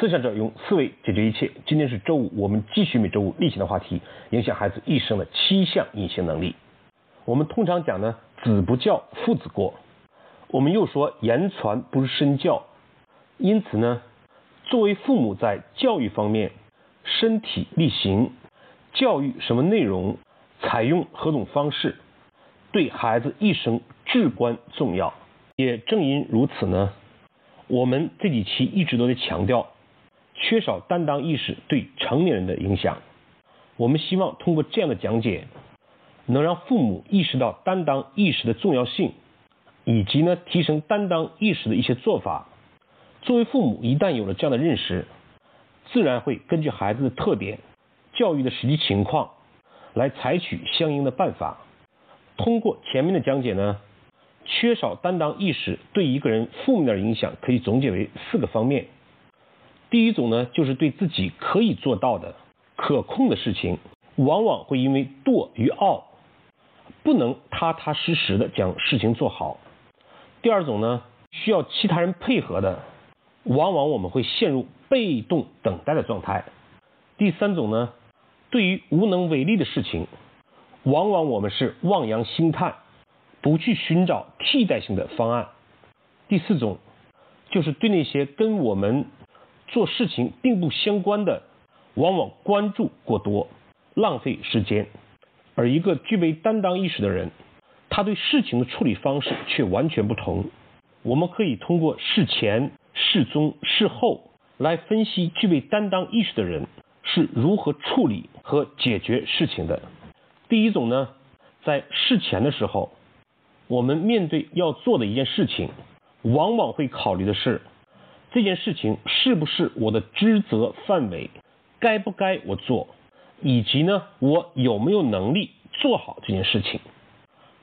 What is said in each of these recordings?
思想者用思维解决一切。今天是周五，我们继续每周五例行的话题：影响孩子一生的七项隐形能力。我们通常讲呢，子不教，父子过。我们又说言传不如身教，因此呢，作为父母在教育方面，身体力行，教育什么内容，采用何种方式，对孩子一生至关重要。也正因如此呢，我们这几期一直都在强调。缺少担当意识对成年人的影响，我们希望通过这样的讲解，能让父母意识到担当意识的重要性，以及呢提升担当意识的一些做法。作为父母，一旦有了这样的认识，自然会根据孩子的特点、教育的实际情况，来采取相应的办法。通过前面的讲解呢，缺少担当意识对一个人负面的影响可以总结为四个方面。第一种呢，就是对自己可以做到的、可控的事情，往往会因为惰与傲，不能踏踏实实的将事情做好。第二种呢，需要其他人配合的，往往我们会陷入被动等待的状态。第三种呢，对于无能为力的事情，往往我们是望洋兴叹，不去寻找替代性的方案。第四种，就是对那些跟我们做事情并不相关的，往往关注过多，浪费时间；而一个具备担当意识的人，他对事情的处理方式却完全不同。我们可以通过事前、事中、事后来分析具备担当意识的人是如何处理和解决事情的。第一种呢，在事前的时候，我们面对要做的一件事情，往往会考虑的是。这件事情是不是我的职责范围？该不该我做？以及呢，我有没有能力做好这件事情？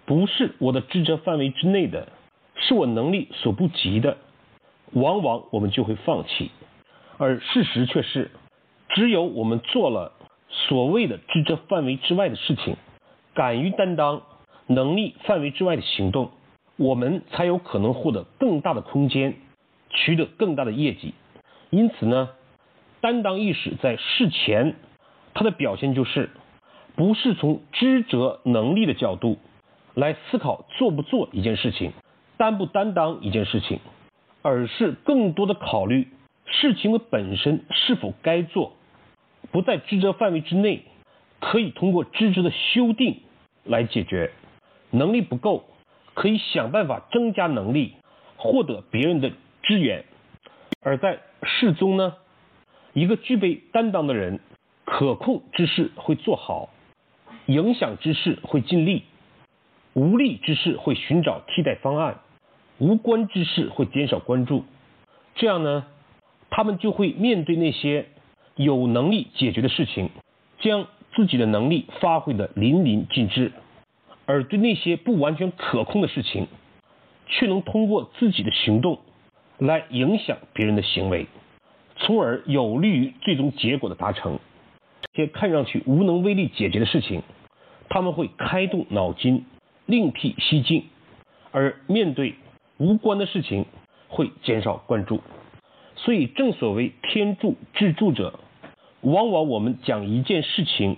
不是我的职责范围之内的，是我能力所不及的，往往我们就会放弃。而事实却是，只有我们做了所谓的职责范围之外的事情，敢于担当能力范围之外的行动，我们才有可能获得更大的空间。取得更大的业绩，因此呢，担当意识在事前，它的表现就是，不是从职责能力的角度来思考做不做一件事情，担不担当一件事情，而是更多的考虑事情的本身是否该做，不在职责范围之内，可以通过职责的修订来解决，能力不够，可以想办法增加能力，获得别人的。支援，而在事中呢，一个具备担当的人，可控之事会做好，影响之事会尽力，无力之事会寻找替代方案，无关之事会减少关注。这样呢，他们就会面对那些有能力解决的事情，将自己的能力发挥的淋漓尽致；而对那些不完全可控的事情，却能通过自己的行动。来影响别人的行为，从而有利于最终结果的达成。这些看上去无能为力解决的事情，他们会开动脑筋，另辟蹊径；而面对无关的事情，会减少关注。所以，正所谓天助自助者，往往我们讲一件事情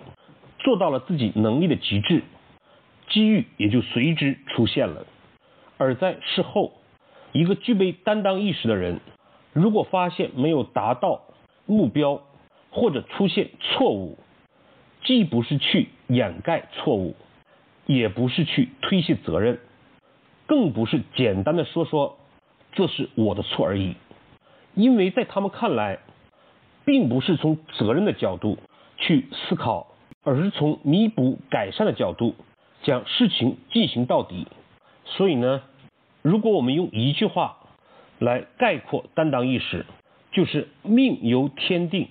做到了自己能力的极致，机遇也就随之出现了。而在事后，一个具备担当意识的人，如果发现没有达到目标或者出现错误，既不是去掩盖错误，也不是去推卸责任，更不是简单的说说这是我的错而已，因为在他们看来，并不是从责任的角度去思考，而是从弥补改善的角度将事情进行到底，所以呢。如果我们用一句话来概括担当意识，就是命由天定，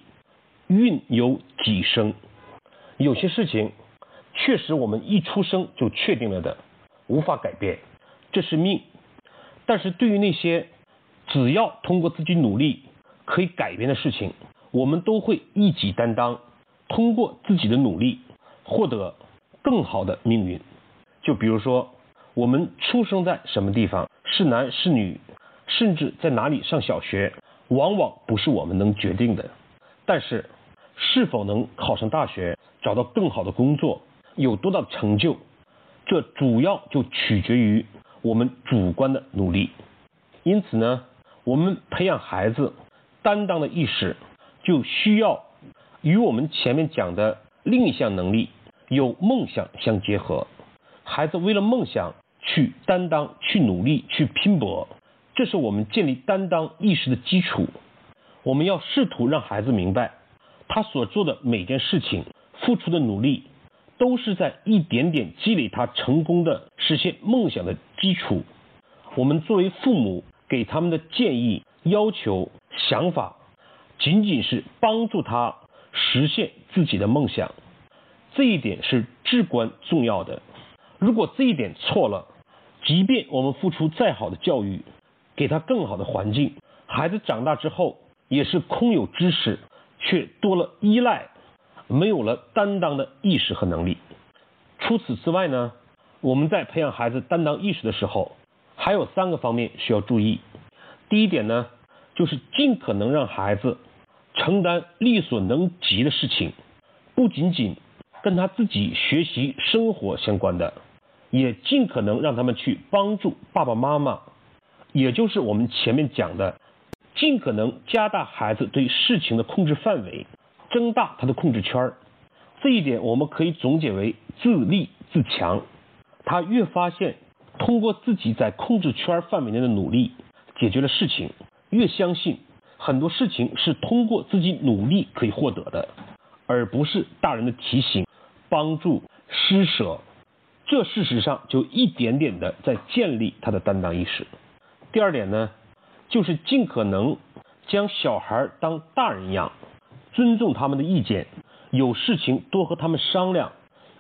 运由己生。有些事情确实我们一出生就确定了的，无法改变，这是命。但是对于那些只要通过自己努力可以改变的事情，我们都会一己担当，通过自己的努力获得更好的命运。就比如说。我们出生在什么地方，是男是女，甚至在哪里上小学，往往不是我们能决定的。但是，是否能考上大学、找到更好的工作、有多大的成就，这主要就取决于我们主观的努力。因此呢，我们培养孩子担当的意识，就需要与我们前面讲的另一项能力——有梦想相结合。孩子为了梦想去担当、去努力、去拼搏，这是我们建立担当意识的基础。我们要试图让孩子明白，他所做的每件事情、付出的努力，都是在一点点积累他成功的实现梦想的基础。我们作为父母给他们的建议、要求、想法，仅仅是帮助他实现自己的梦想，这一点是至关重要的。如果这一点错了，即便我们付出再好的教育，给他更好的环境，孩子长大之后。也是空有知识，却多了依赖，没有了担当的意识和能力。除此之外呢，我们在培养孩子担当意识的时候，还有三个方面需要注意。第一点呢，就是尽可能让孩子承担力所能及的事情，不仅仅跟他自己学习生活相关的，也尽可能让他们去帮助爸爸妈妈，也就是我们前面讲的。尽可能加大孩子对事情的控制范围，增大他的控制圈儿。这一点我们可以总结为自立自强。他越发现通过自己在控制圈范围内的努力解决了事情，越相信很多事情是通过自己努力可以获得的，而不是大人的提醒、帮助、施舍。这事实上就一点点的在建立他的担当意识。第二点呢？就是尽可能将小孩当大人养，尊重他们的意见，有事情多和他们商量，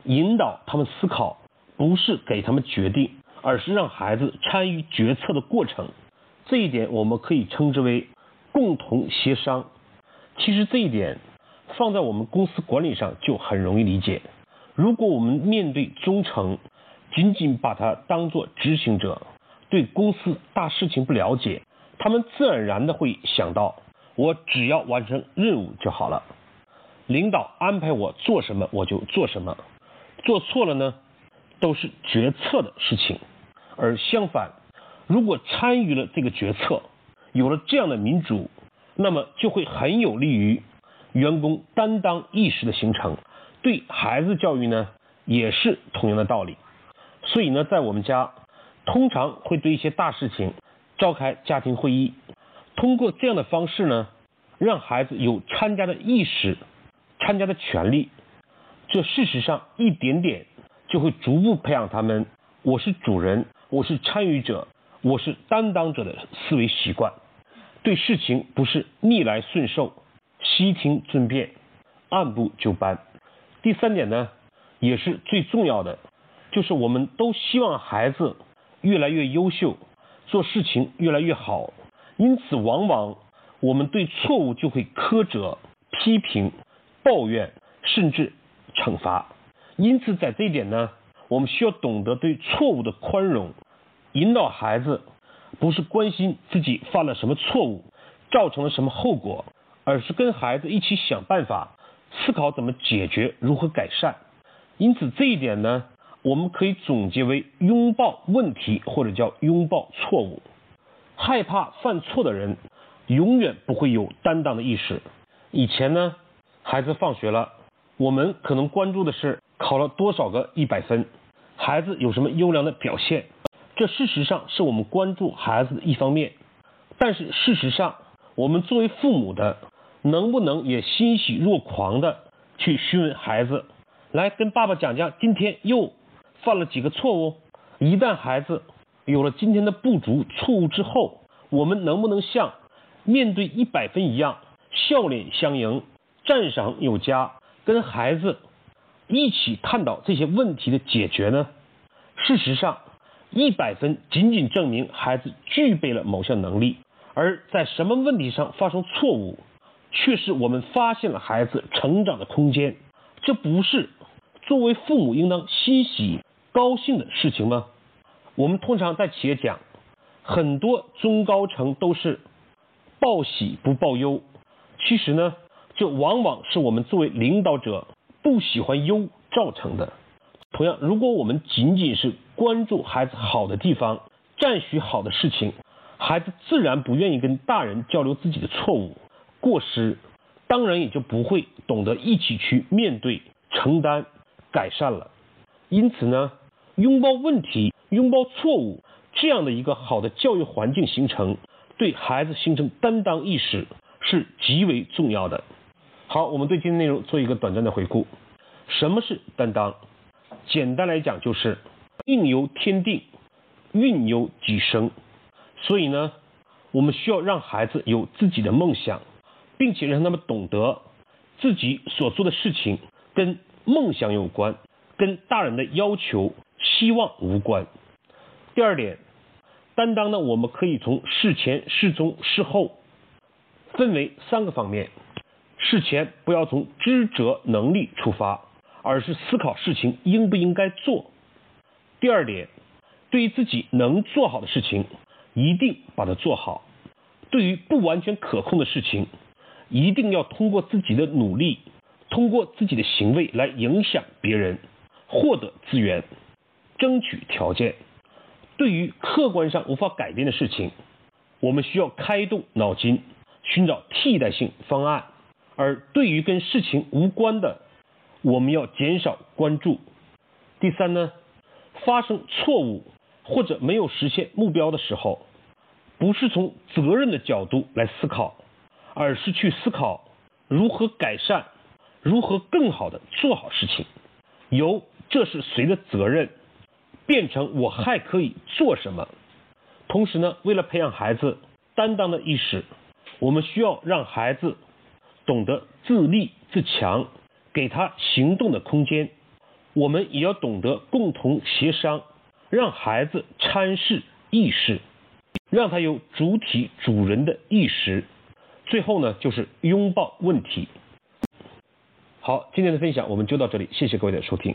引导他们思考，不是给他们决定，而是让孩子参与决策的过程。这一点我们可以称之为共同协商。其实这一点放在我们公司管理上就很容易理解。如果我们面对忠诚，仅仅把它当做执行者，对公司大事情不了解。他们自然而然的会想到，我只要完成任务就好了，领导安排我做什么我就做什么，做错了呢，都是决策的事情。而相反，如果参与了这个决策，有了这样的民主，那么就会很有利于员工担当意识的形成。对孩子教育呢，也是同样的道理。所以呢，在我们家，通常会对一些大事情。召开家庭会议，通过这样的方式呢，让孩子有参加的意识、参加的权利。这事实上一点点就会逐步培养他们“我是主人，我是参与者，我是担当者”的思维习惯。对事情不是逆来顺受、悉听尊便、按部就班。第三点呢，也是最重要的，就是我们都希望孩子越来越优秀。做事情越来越好，因此往往我们对错误就会苛责、批评、抱怨，甚至惩罚。因此，在这一点呢，我们需要懂得对错误的宽容，引导孩子不是关心自己犯了什么错误，造成了什么后果，而是跟孩子一起想办法，思考怎么解决，如何改善。因此，这一点呢。我们可以总结为拥抱问题，或者叫拥抱错误。害怕犯错的人，永远不会有担当的意识。以前呢，孩子放学了，我们可能关注的是考了多少个一百分，孩子有什么优良的表现。这事实上是我们关注孩子的一方面。但是事实上，我们作为父母的，能不能也欣喜若狂的去询问孩子，来跟爸爸讲讲今天又。犯了几个错误？一旦孩子有了今天的不足错误之后，我们能不能像面对一百分一样笑脸相迎、赞赏有加，跟孩子一起探讨这些问题的解决呢？事实上，一百分仅仅证明孩子具备了某项能力，而在什么问题上发生错误，却是我们发现了孩子成长的空间。这不是作为父母应当欣喜。高兴的事情吗？我们通常在企业讲，很多中高层都是报喜不报忧。其实呢，这往往是我们作为领导者不喜欢忧造成的。同样，如果我们仅仅是关注孩子好的地方，赞许好的事情，孩子自然不愿意跟大人交流自己的错误、过失，当然也就不会懂得一起去面对、承担、改善了。因此呢，拥抱问题、拥抱错误这样的一个好的教育环境形成，对孩子形成担当意识是极为重要的。好，我们对今天内容做一个短暂的回顾。什么是担当？简单来讲，就是命由天定，运由己生。所以呢，我们需要让孩子有自己的梦想，并且让他们懂得自己所做的事情跟梦想有关，跟大人的要求、希望无关。第二点，担当呢，我们可以从事前、事中、事后分为三个方面。事前不要从知责能力出发。而是思考事情应不应该做。第二点，对于自己能做好的事情，一定把它做好；对于不完全可控的事情，一定要通过自己的努力，通过自己的行为来影响别人，获得资源，争取条件。对于客观上无法改变的事情，我们需要开动脑筋，寻找替代性方案；而对于跟事情无关的，我们要减少关注。第三呢，发生错误或者没有实现目标的时候，不是从责任的角度来思考，而是去思考如何改善，如何更好的做好事情。由这是谁的责任，变成我还可以做什么。同时呢，为了培养孩子担当的意识，我们需要让孩子懂得自立自强。给他行动的空间，我们也要懂得共同协商，让孩子参事议事，让他有主体主人的意识。最后呢，就是拥抱问题。好，今天的分享我们就到这里，谢谢各位的收听。